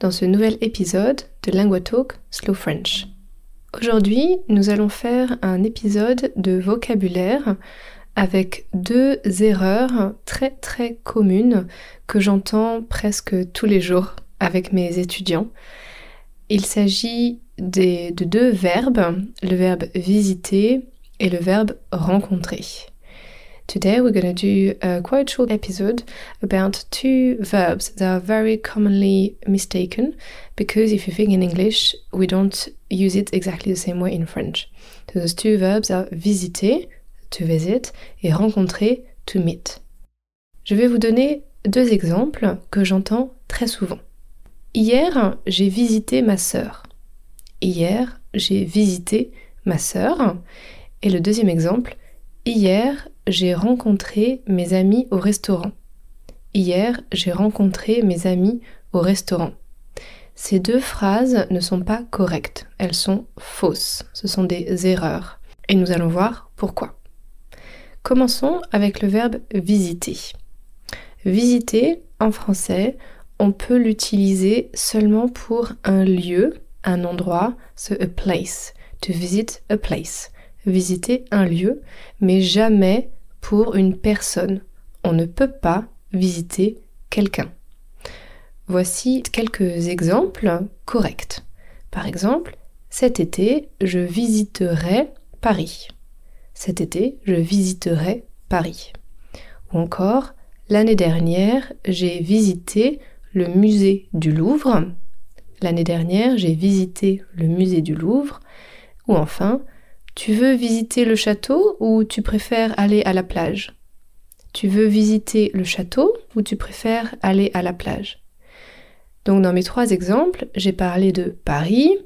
dans ce nouvel épisode de Lingua Talk Slow French. Aujourd'hui, nous allons faire un épisode de vocabulaire avec deux erreurs très très communes que j'entends presque tous les jours avec mes étudiants. Il s'agit de deux verbes, le verbe visiter et le verbe rencontrer. Today we're going to do a quite short episode about two verbs that are very commonly mistaken because if you think in English, we don't use it exactly the same way in French. So those two verbs are visiter, to visit, et rencontrer, to meet. Je vais vous donner deux exemples que j'entends très souvent. Hier, j'ai visité ma sœur. Hier, j'ai visité ma sœur. Et le deuxième exemple, hier, j'ai rencontré mes amis au restaurant. Hier, j'ai rencontré mes amis au restaurant. Ces deux phrases ne sont pas correctes, elles sont fausses, ce sont des erreurs. Et nous allons voir pourquoi. Commençons avec le verbe visiter. Visiter, en français, on peut l'utiliser seulement pour un lieu, un endroit, c'est a place. To visit a place. Visiter un lieu, mais jamais une personne. On ne peut pas visiter quelqu'un. Voici quelques exemples corrects. Par exemple, cet été, je visiterai Paris. Cet été, je visiterai Paris. Ou encore, l'année dernière, j'ai visité le musée du Louvre. L'année dernière, j'ai visité le musée du Louvre. Ou enfin, tu veux visiter le château ou tu préfères aller à la plage? Tu veux visiter le château ou tu préfères aller à la plage? Donc dans mes trois exemples, j'ai parlé de Paris,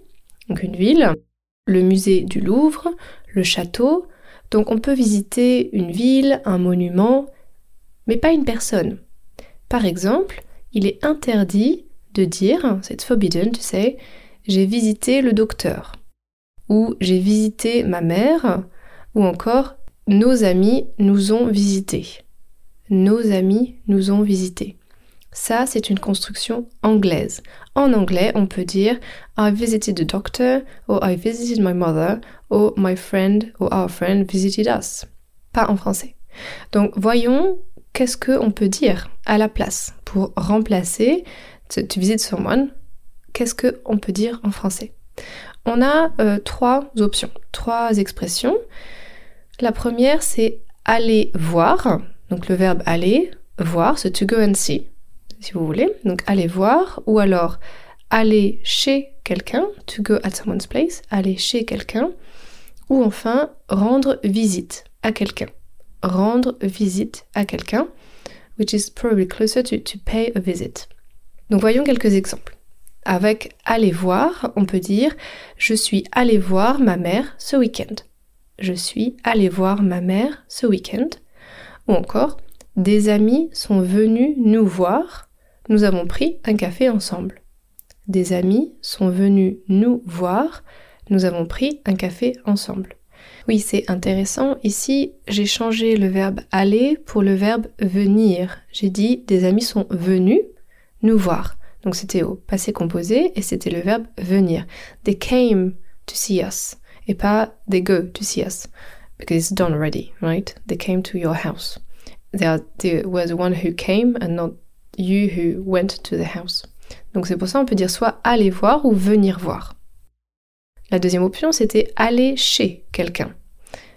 donc une ville, le musée du Louvre, le château. Donc on peut visiter une ville, un monument, mais pas une personne. Par exemple, il est interdit de dire, c'est forbidden to say, j'ai visité le docteur ou j'ai visité ma mère, ou encore nos amis nous ont visités. Nos amis nous ont visités. Ça, c'est une construction anglaise. En anglais, on peut dire I visited the doctor, or I visited my mother, or my friend or our friend visited us. Pas en français. Donc, voyons qu'est-ce qu'on peut dire à la place pour remplacer to, to visit someone. Qu'est-ce qu'on peut dire en français? On a euh, trois options, trois expressions. La première, c'est aller voir, donc le verbe aller, voir, c'est to go and see, si vous voulez. Donc aller voir, ou alors aller chez quelqu'un, to go at someone's place, aller chez quelqu'un, ou enfin rendre visite à quelqu'un. Rendre visite à quelqu'un, which is probably closer to, to pay a visit. Donc voyons quelques exemples. Avec aller voir, on peut dire je suis allé voir ma mère ce week-end. Je suis allé voir ma mère ce week-end. Ou encore des amis sont venus nous voir. Nous avons pris un café ensemble. Des amis sont venus nous voir. Nous avons pris un café ensemble. Oui, c'est intéressant. Ici, j'ai changé le verbe aller pour le verbe venir. J'ai dit des amis sont venus nous voir. Donc c'était au passé composé et c'était le verbe venir. They came to see us et pas they go to see us because it's done already, right? They came to your house. They, were the one who came and not you who went to the house. Donc c'est pour ça on peut dire soit aller voir ou venir voir. La deuxième option c'était aller chez quelqu'un.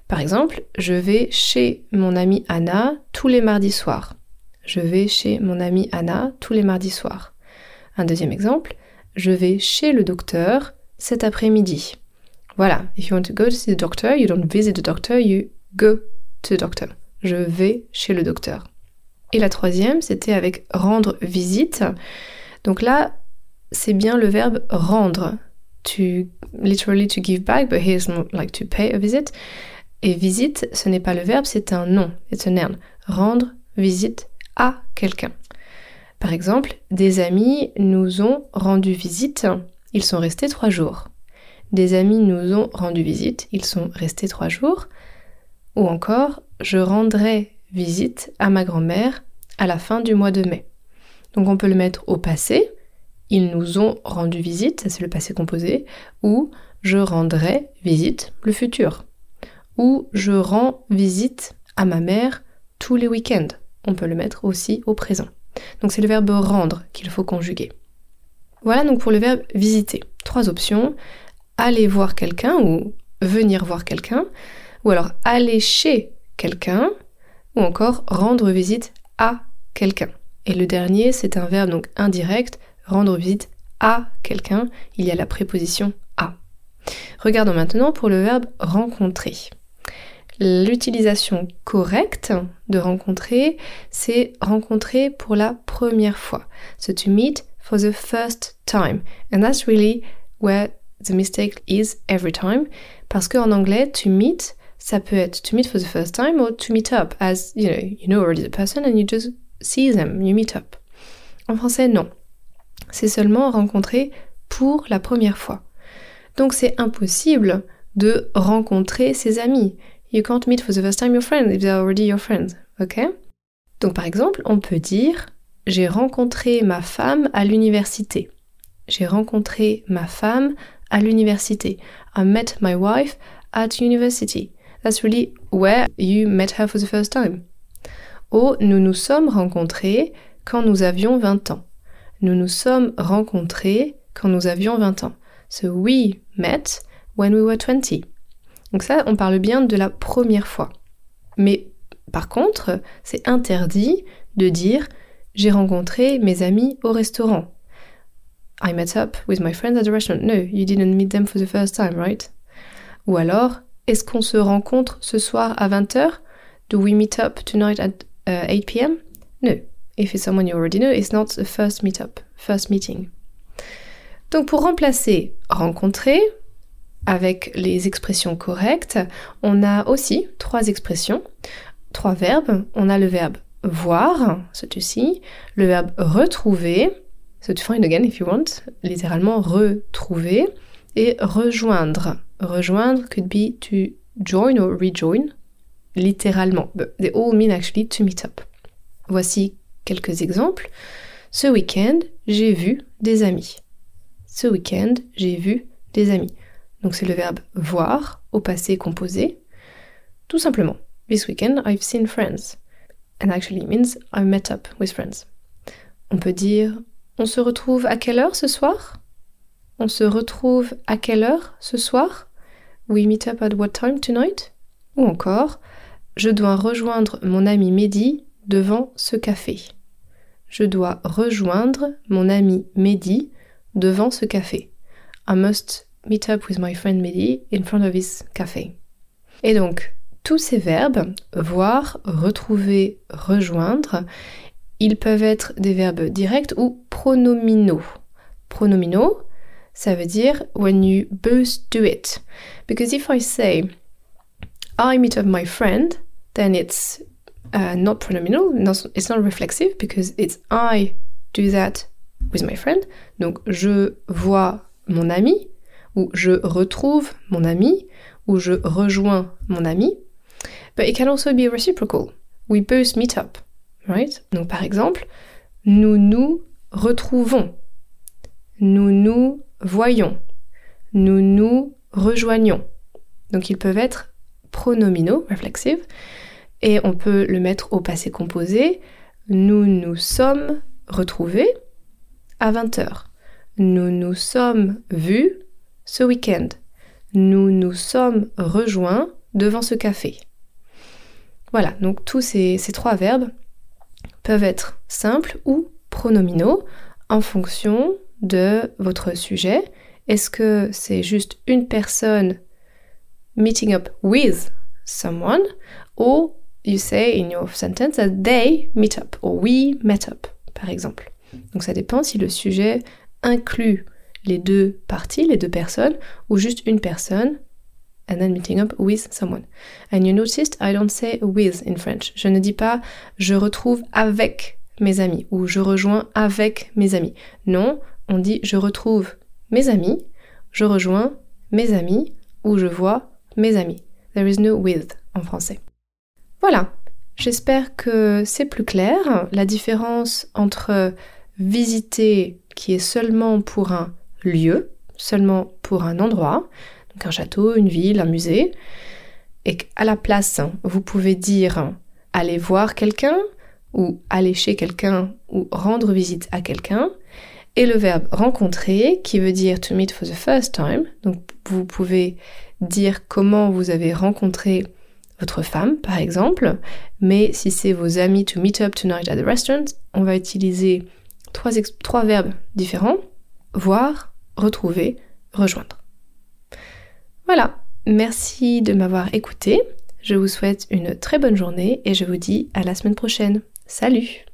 Par exemple, je vais chez mon amie Anna tous les mardis soirs. Je vais chez mon amie Anna tous les mardis soirs. Un deuxième exemple, je vais chez le docteur cet après-midi. Voilà, if you want to go to see the doctor, you don't visit the doctor, you go to the doctor. Je vais chez le docteur. Et la troisième, c'était avec rendre visite. Donc là, c'est bien le verbe rendre. to literally to give back, but here's more like to pay a visit. Et visite, ce n'est pas le verbe, c'est un nom. It's a noun. Rendre visite à quelqu'un. Par exemple, des amis nous ont rendu visite, ils sont restés trois jours. Des amis nous ont rendu visite, ils sont restés trois jours. Ou encore, je rendrai visite à ma grand-mère à la fin du mois de mai. Donc on peut le mettre au passé, ils nous ont rendu visite, ça c'est le passé composé, ou je rendrai visite, le futur. Ou je rends visite à ma mère tous les week-ends. On peut le mettre aussi au présent. Donc c'est le verbe rendre qu'il faut conjuguer. Voilà donc pour le verbe visiter. Trois options. Aller voir quelqu'un ou venir voir quelqu'un, ou alors aller chez quelqu'un, ou encore rendre visite à quelqu'un. Et le dernier, c'est un verbe donc indirect, rendre visite à quelqu'un, il y a la préposition à. Regardons maintenant pour le verbe rencontrer. L'utilisation correcte de rencontrer, c'est rencontrer pour la première fois. So to meet for the first time. And that's really where the mistake is every time. Parce qu'en anglais, to meet, ça peut être to meet for the first time or to meet up, as you know, you know already the person and you just see them, you meet up. En français, non. C'est seulement rencontrer pour la première fois. Donc c'est impossible de rencontrer ses amis. You can't meet for the first time your friends if they're already your friends. Ok? Donc par exemple, on peut dire J'ai rencontré ma femme à l'université. J'ai rencontré ma femme à l'université. I met my wife at university. That's really where you met her for the first time. Ou nous nous sommes rencontrés quand nous avions 20 ans. Nous nous sommes rencontrés quand nous avions 20 ans. So we met when we were 20. Donc ça, on parle bien de la première fois. Mais par contre, c'est interdit de dire j'ai rencontré mes amis au restaurant. I met up with my friends at the restaurant. No, you didn't meet them for the first time, right? Ou alors, est-ce qu'on se rencontre ce soir à 20h? Do we meet up tonight at 8 uh, p.m.? No. If it's someone you already know, it's not the first meetup, first meeting. Donc pour remplacer rencontrer avec les expressions correctes, on a aussi trois expressions, trois verbes. On a le verbe voir, see, le verbe retrouver, so to find again if you want, littéralement retrouver, et rejoindre. Rejoindre could be to join or rejoin, littéralement. They all mean actually to meet up. Voici quelques exemples. Ce week-end, j'ai vu des amis. Ce week-end, j'ai vu des amis. Donc c'est le verbe voir au passé composé. Tout simplement. This weekend, I've seen friends. And actually means I met up with friends. On peut dire on se retrouve à quelle heure ce soir? On se retrouve à quelle heure ce soir? We meet up at what time tonight? Ou encore je dois rejoindre mon ami Mehdi devant ce café. Je dois rejoindre mon ami Mehdi devant ce café. I must meet up with my friend Mehdi in front of his café. Et donc, tous ces verbes, voir, retrouver, rejoindre, ils peuvent être des verbes directs ou pronominaux. Pronominaux, ça veut dire when you both do it. Because if I say I meet up my friend, then it's uh, not pronominal, it's not reflexive because it's I do that with my friend. Donc je vois mon ami, ou je retrouve mon ami, ou je rejoins mon ami. But it can also be reciprocal. We both meet up, right? Donc par exemple, nous nous retrouvons, nous nous voyons, nous nous rejoignons. Donc ils peuvent être pronominaux, reflexive, et on peut le mettre au passé composé. Nous nous sommes retrouvés à 20h. Nous nous sommes vus ce week-end. Nous nous sommes rejoints devant ce café. Voilà, donc tous ces, trois verbes peuvent être simples ou pronominaux en fonction de votre sujet. Est-ce que c'est juste une personne meeting up with someone, or you say in your sentence that they meet up, or we met up, par exemple. Donc ça dépend si le sujet inclut les deux parties, les deux personnes, ou juste une personne, and then meeting up with someone. And you noticed I don't say with in French. Je ne dis pas je retrouve avec mes amis ou je rejoins avec mes amis. Non, on dit je retrouve mes amis, je rejoins mes amis ou je vois mes amis. There is no with en français. Voilà, j'espère que c'est plus clair. La différence entre visiter qui est seulement pour un lieu, seulement pour un endroit, donc un château, une ville, un musée, et qu'à la place, vous pouvez dire aller voir quelqu'un, ou aller chez quelqu'un, ou rendre visite à quelqu'un, et le verbe rencontrer qui veut dire to meet for the first time. Donc vous pouvez dire comment vous avez rencontré votre femme, par exemple, mais si c'est vos amis to meet up tonight at the restaurant, on va utiliser trois, trois verbes différents voir, retrouver, rejoindre. Voilà, merci de m'avoir écouté. Je vous souhaite une très bonne journée et je vous dis à la semaine prochaine. Salut!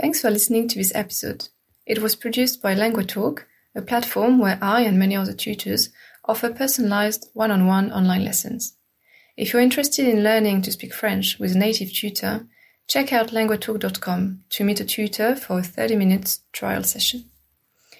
Thanks for listening to this episode. It was produced by LanguaTalk, a platform where I and many other tutors offer personalized one-on-one online lessons. If you're interested in learning to speak French with a native tutor, check out languatalk.com to meet a tutor for a 30 minutes trial session.